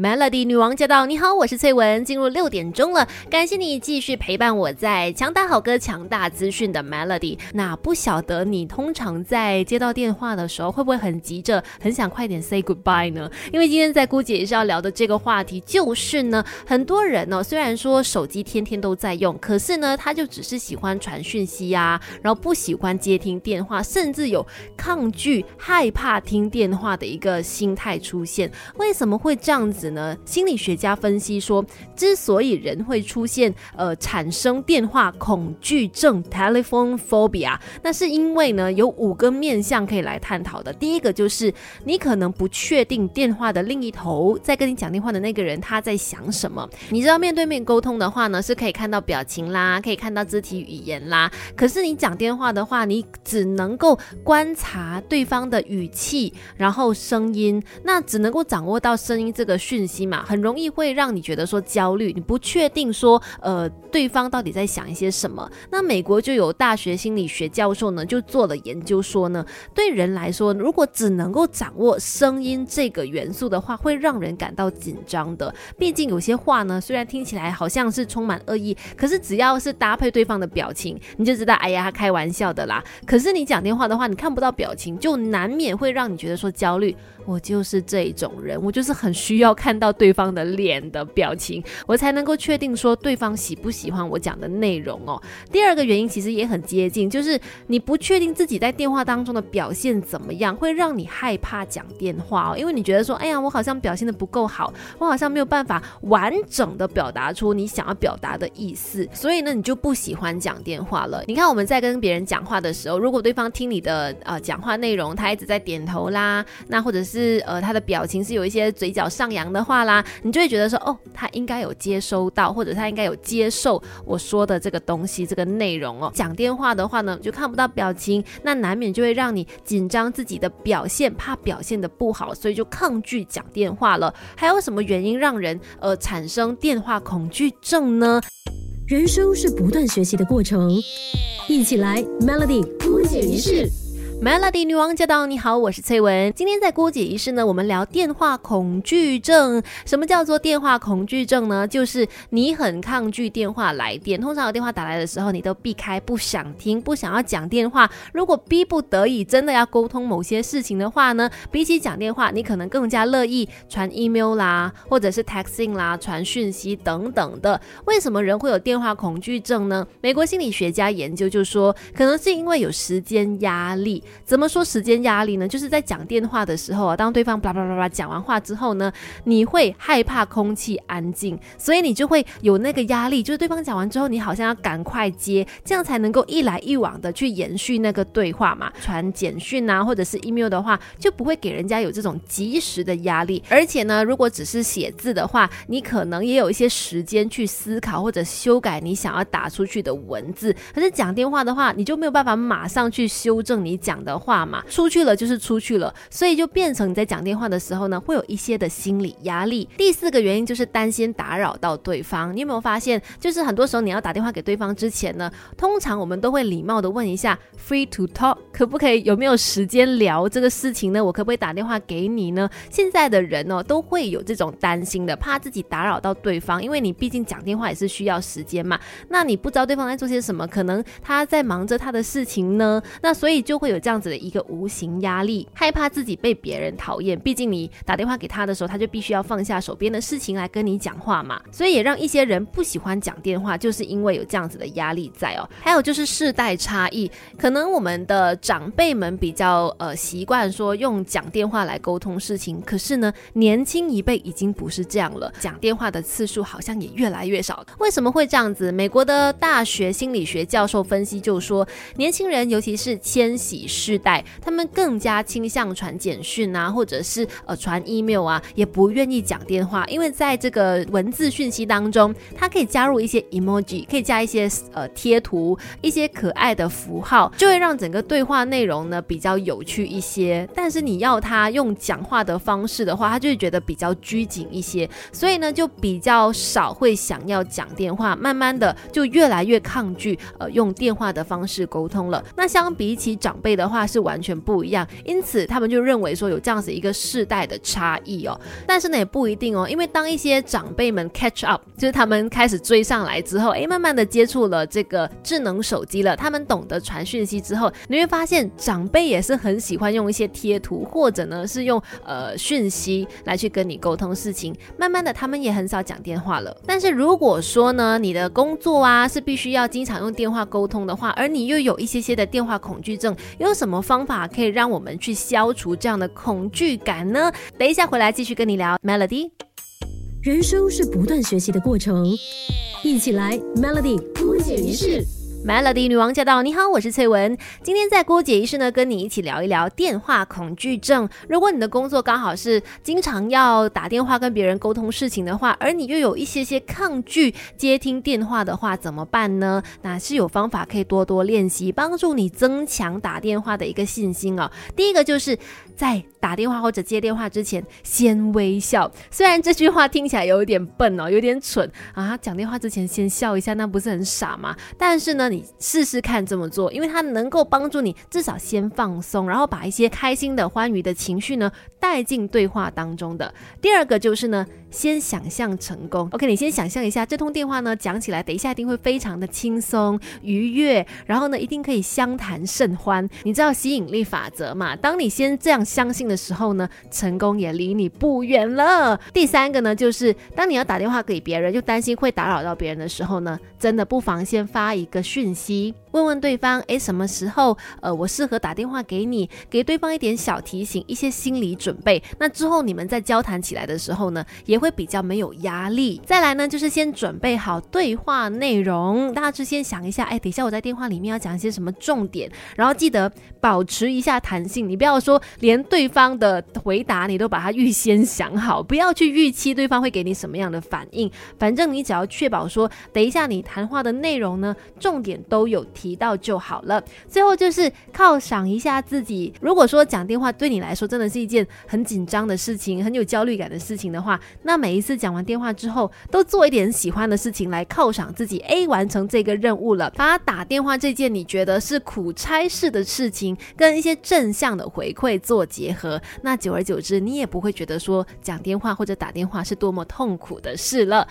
Melody 女王驾到！你好，我是翠文。进入六点钟了，感谢你继续陪伴我在强大好歌、强大资讯的 Melody。那不晓得你通常在接到电话的时候，会不会很急着，很想快点 say goodbye 呢？因为今天在姑姐也是要聊的这个话题，就是呢，很多人呢，虽然说手机天天都在用，可是呢，他就只是喜欢传讯息呀，然后不喜欢接听电话，甚至有抗拒、害怕听电话的一个心态出现。为什么会这样子？呢，心理学家分析说，之所以人会出现呃产生电话恐惧症 （telephone phobia），那是因为呢有五个面向可以来探讨的。第一个就是你可能不确定电话的另一头在跟你讲电话的那个人他在想什么。你知道面对面沟通的话呢，是可以看到表情啦，可以看到肢体语言啦。可是你讲电话的话，你只能够观察对方的语气，然后声音，那只能够掌握到声音这个讯。信息嘛，很容易会让你觉得说焦虑，你不确定说呃对方到底在想一些什么。那美国就有大学心理学教授呢，就做了研究说呢，对人来说，如果只能够掌握声音这个元素的话，会让人感到紧张的。毕竟有些话呢，虽然听起来好像是充满恶意，可是只要是搭配对方的表情，你就知道，哎呀，他开玩笑的啦。可是你讲电话的话，你看不到表情，就难免会让你觉得说焦虑。我就是这种人，我就是很需要看到对方的脸的表情，我才能够确定说对方喜不喜欢我讲的内容哦。第二个原因其实也很接近，就是你不确定自己在电话当中的表现怎么样，会让你害怕讲电话哦，因为你觉得说，哎呀，我好像表现的不够好，我好像没有办法完整的表达出你想要表达的意思，所以呢，你就不喜欢讲电话了。你看我们在跟别人讲话的时候，如果对方听你的呃讲话内容，他一直在点头啦，那或者是。是呃，他的表情是有一些嘴角上扬的话啦，你就会觉得说，哦，他应该有接收到，或者他应该有接受我说的这个东西，这个内容哦。讲电话的话呢，就看不到表情，那难免就会让你紧张自己的表现，怕表现的不好，所以就抗拒讲电话了。还有什么原因让人呃产生电话恐惧症呢？人生是不断学习的过程，一起来 Melody 不解一式。Melody 女王驾到！你好，我是翠文。今天在郭姐仪式呢，我们聊电话恐惧症。什么叫做电话恐惧症呢？就是你很抗拒电话来电。通常有电话打来的时候，你都避开，不想听，不想要讲电话。如果逼不得已真的要沟通某些事情的话呢，比起讲电话，你可能更加乐意传 email 啦，或者是 texting 啦，传讯息等等的。为什么人会有电话恐惧症呢？美国心理学家研究就说，可能是因为有时间压力。怎么说时间压力呢？就是在讲电话的时候啊，当对方叭叭叭叭讲完话之后呢，你会害怕空气安静，所以你就会有那个压力，就是对方讲完之后，你好像要赶快接，这样才能够一来一往的去延续那个对话嘛。传简讯啊，或者是 email 的话，就不会给人家有这种及时的压力。而且呢，如果只是写字的话，你可能也有一些时间去思考或者修改你想要打出去的文字。可是讲电话的话，你就没有办法马上去修正你讲。的话嘛，出去了就是出去了，所以就变成你在讲电话的时候呢，会有一些的心理压力。第四个原因就是担心打扰到对方。你有没有发现，就是很多时候你要打电话给对方之前呢，通常我们都会礼貌的问一下，free to talk，可不可以有没有时间聊这个事情呢？我可不可以打电话给你呢？现在的人呢，都会有这种担心的，怕自己打扰到对方，因为你毕竟讲电话也是需要时间嘛。那你不知道对方在做些什么，可能他在忙着他的事情呢，那所以就会有这样。这样子的一个无形压力，害怕自己被别人讨厌。毕竟你打电话给他的时候，他就必须要放下手边的事情来跟你讲话嘛。所以也让一些人不喜欢讲电话，就是因为有这样子的压力在哦。还有就是世代差异，可能我们的长辈们比较呃习惯说用讲电话来沟通事情，可是呢，年轻一辈已经不是这样了，讲电话的次数好像也越来越少。为什么会这样子？美国的大学心理学教授分析就说，年轻人尤其是千禧。世代，他们更加倾向传简讯啊，或者是呃传 email 啊，也不愿意讲电话，因为在这个文字讯息当中，它可以加入一些 emoji，可以加一些呃贴图，一些可爱的符号，就会让整个对话内容呢比较有趣一些。但是你要他用讲话的方式的话，他就会觉得比较拘谨一些，所以呢就比较少会想要讲电话，慢慢的就越来越抗拒呃用电话的方式沟通了。那相比起长辈的。的话是完全不一样，因此他们就认为说有这样子一个世代的差异哦。但是呢也不一定哦，因为当一些长辈们 catch up，就是他们开始追上来之后，哎，慢慢的接触了这个智能手机了，他们懂得传讯息之后，你会发现长辈也是很喜欢用一些贴图，或者呢是用呃讯息来去跟你沟通事情。慢慢的，他们也很少讲电话了。但是如果说呢，你的工作啊是必须要经常用电话沟通的话，而你又有一些些的电话恐惧症，有什么方法可以让我们去消除这样的恐惧感呢？等一下回来继续跟你聊，Melody。人生是不断学习的过程，一起来 Melody 不解一世。Melody 女王驾到！你好，我是翠文。今天在郭姐仪式呢，跟你一起聊一聊电话恐惧症。如果你的工作刚好是经常要打电话跟别人沟通事情的话，而你又有一些些抗拒接听电话的话，怎么办呢？那是有方法可以多多练习，帮助你增强打电话的一个信心哦。第一个就是在打电话或者接电话之前，先微笑。虽然这句话听起来有点笨哦，有点蠢啊，讲电话之前先笑一下，那不是很傻吗？但是呢。你试试看这么做，因为它能够帮助你至少先放松，然后把一些开心的、欢愉的情绪呢带进对话当中的。第二个就是呢。先想象成功，OK，你先想象一下这通电话呢，讲起来等一下一定会非常的轻松愉悦，然后呢一定可以相谈甚欢。你知道吸引力法则嘛？当你先这样相信的时候呢，成功也离你不远了。第三个呢，就是当你要打电话给别人，又担心会打扰到别人的时候呢，真的不妨先发一个讯信息。问问对方，哎，什么时候，呃，我适合打电话给你，给对方一点小提醒，一些心理准备。那之后你们在交谈起来的时候呢，也会比较没有压力。再来呢，就是先准备好对话内容，大致先想一下，哎，等一下我在电话里面要讲一些什么重点，然后记得保持一下弹性，你不要说连对方的回答你都把它预先想好，不要去预期对方会给你什么样的反应。反正你只要确保说，等一下你谈话的内容呢，重点都有。提到就好了。最后就是犒赏一下自己。如果说讲电话对你来说真的是一件很紧张的事情，很有焦虑感的事情的话，那每一次讲完电话之后，都做一点喜欢的事情来犒赏自己。A 完成这个任务了，把打电话这件你觉得是苦差事的事情，跟一些正向的回馈做结合，那久而久之，你也不会觉得说讲电话或者打电话是多么痛苦的事了。